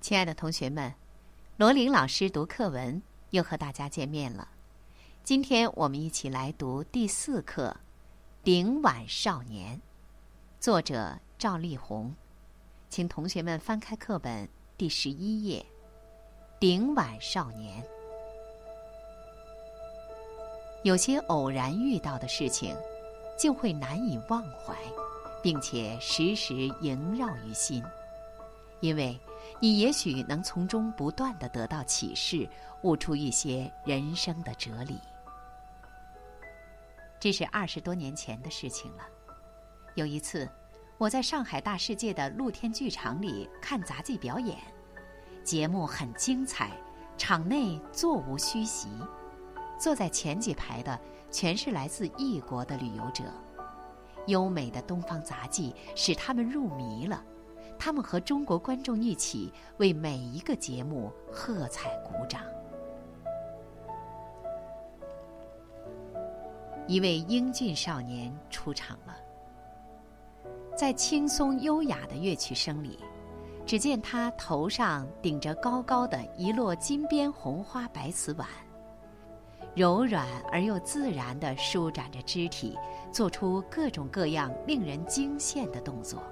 亲爱的同学们，罗琳老师读课文又和大家见面了。今天我们一起来读第四课《顶碗少年》，作者赵丽宏。请同学们翻开课本第十一页，《顶碗少年》。有些偶然遇到的事情，就会难以忘怀，并且时时萦绕于心，因为。你也许能从中不断的得到启示，悟出一些人生的哲理。这是二十多年前的事情了。有一次，我在上海大世界的露天剧场里看杂技表演，节目很精彩，场内座无虚席，坐在前几排的全是来自异国的旅游者。优美的东方杂技使他们入迷了。他们和中国观众一起为每一个节目喝彩鼓掌。一位英俊少年出场了，在轻松优雅的乐曲声里，只见他头上顶着高高的一摞金边红花白瓷碗，柔软而又自然地舒展着肢体，做出各种各样令人惊羡的动作。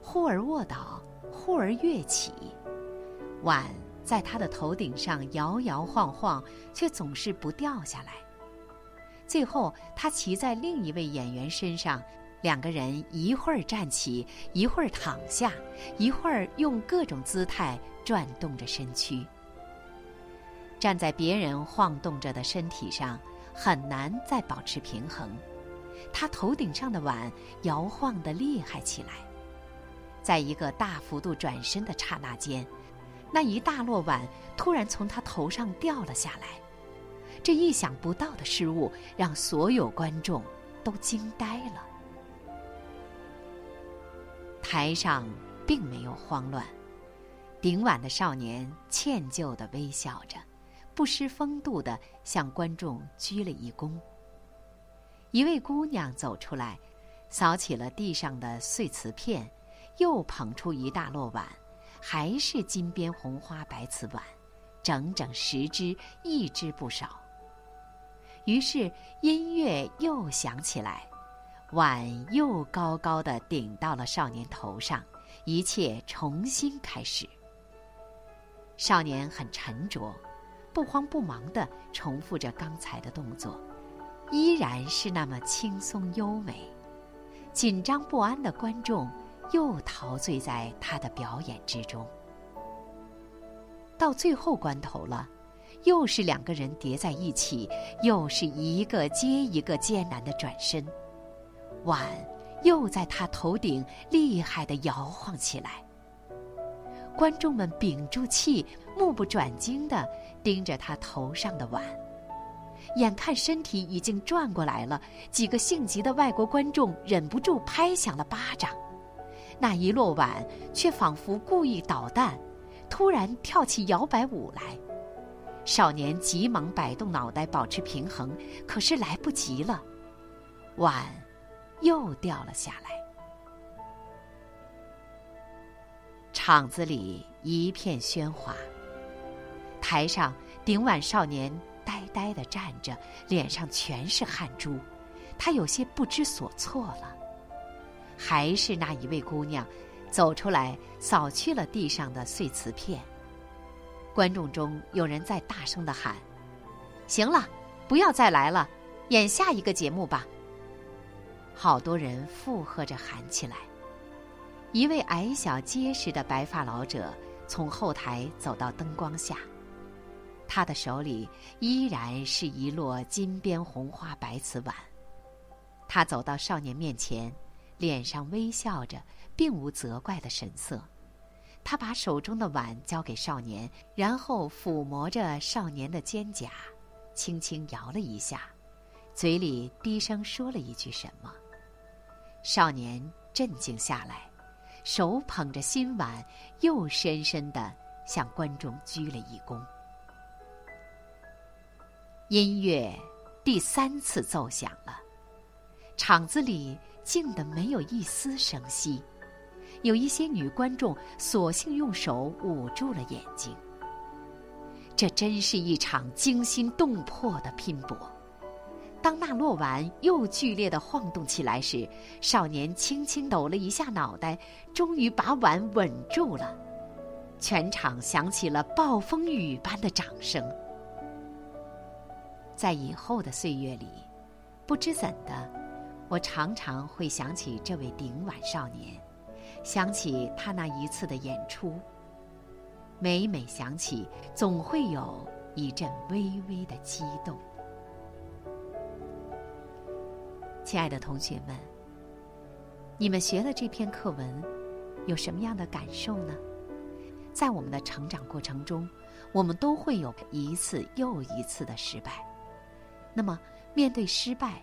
忽而卧倒，忽而跃起，碗在他的头顶上摇摇晃晃，却总是不掉下来。最后，他骑在另一位演员身上，两个人一会儿站起，一会儿躺下，一会儿用各种姿态转动着身躯。站在别人晃动着的身体上，很难再保持平衡。他头顶上的碗摇晃得厉害起来。在一个大幅度转身的刹那间，那一大摞碗突然从他头上掉了下来。这意想不到的失误让所有观众都惊呆了。台上并没有慌乱，顶碗的少年歉疚地微笑着，不失风度地向观众鞠了一躬。一位姑娘走出来，扫起了地上的碎瓷片。又捧出一大摞碗，还是金边红花白瓷碗，整整十只，一只不少。于是音乐又响起来，碗又高高的顶到了少年头上，一切重新开始。少年很沉着，不慌不忙的重复着刚才的动作，依然是那么轻松优美。紧张不安的观众。又陶醉在他的表演之中。到最后关头了，又是两个人叠在一起，又是一个接一个艰难的转身，碗又在他头顶厉害的摇晃起来。观众们屏住气，目不转睛的盯着他头上的碗，眼看身体已经转过来了，几个性急的外国观众忍不住拍响了巴掌。那一摞碗却仿佛故意捣蛋，突然跳起摇摆舞来。少年急忙摆动脑袋保持平衡，可是来不及了，碗又掉了下来。场子里一片喧哗。台上顶碗少年呆呆的站着，脸上全是汗珠，他有些不知所措了。还是那一位姑娘，走出来扫去了地上的碎瓷片。观众中有人在大声的喊：“行了，不要再来了，演下一个节目吧。”好多人附和着喊起来。一位矮小结实的白发老者从后台走到灯光下，他的手里依然是一摞金边红花白瓷碗。他走到少年面前。脸上微笑着，并无责怪的神色。他把手中的碗交给少年，然后抚摸着少年的肩胛，轻轻摇了一下，嘴里低声说了一句什么。少年镇静下来，手捧着新碗，又深深的向观众鞠了一躬。音乐第三次奏响了，场子里静得没有一丝声息，有一些女观众索性用手捂住了眼睛。这真是一场惊心动魄的拼搏。当那落碗又剧烈的晃动起来时，少年轻轻抖了一下脑袋，终于把碗稳住了。全场响起了暴风雨般的掌声。在以后的岁月里，不知怎的，我常常会想起这位顶碗少年，想起他那一次的演出。每每想起，总会有一阵微微的激动。亲爱的同学们，你们学了这篇课文，有什么样的感受呢？在我们的成长过程中，我们都会有一次又一次的失败。那么，面对失败，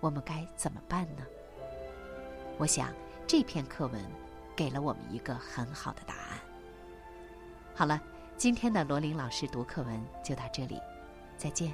我们该怎么办呢？我想，这篇课文给了我们一个很好的答案。好了，今天的罗琳老师读课文就到这里，再见。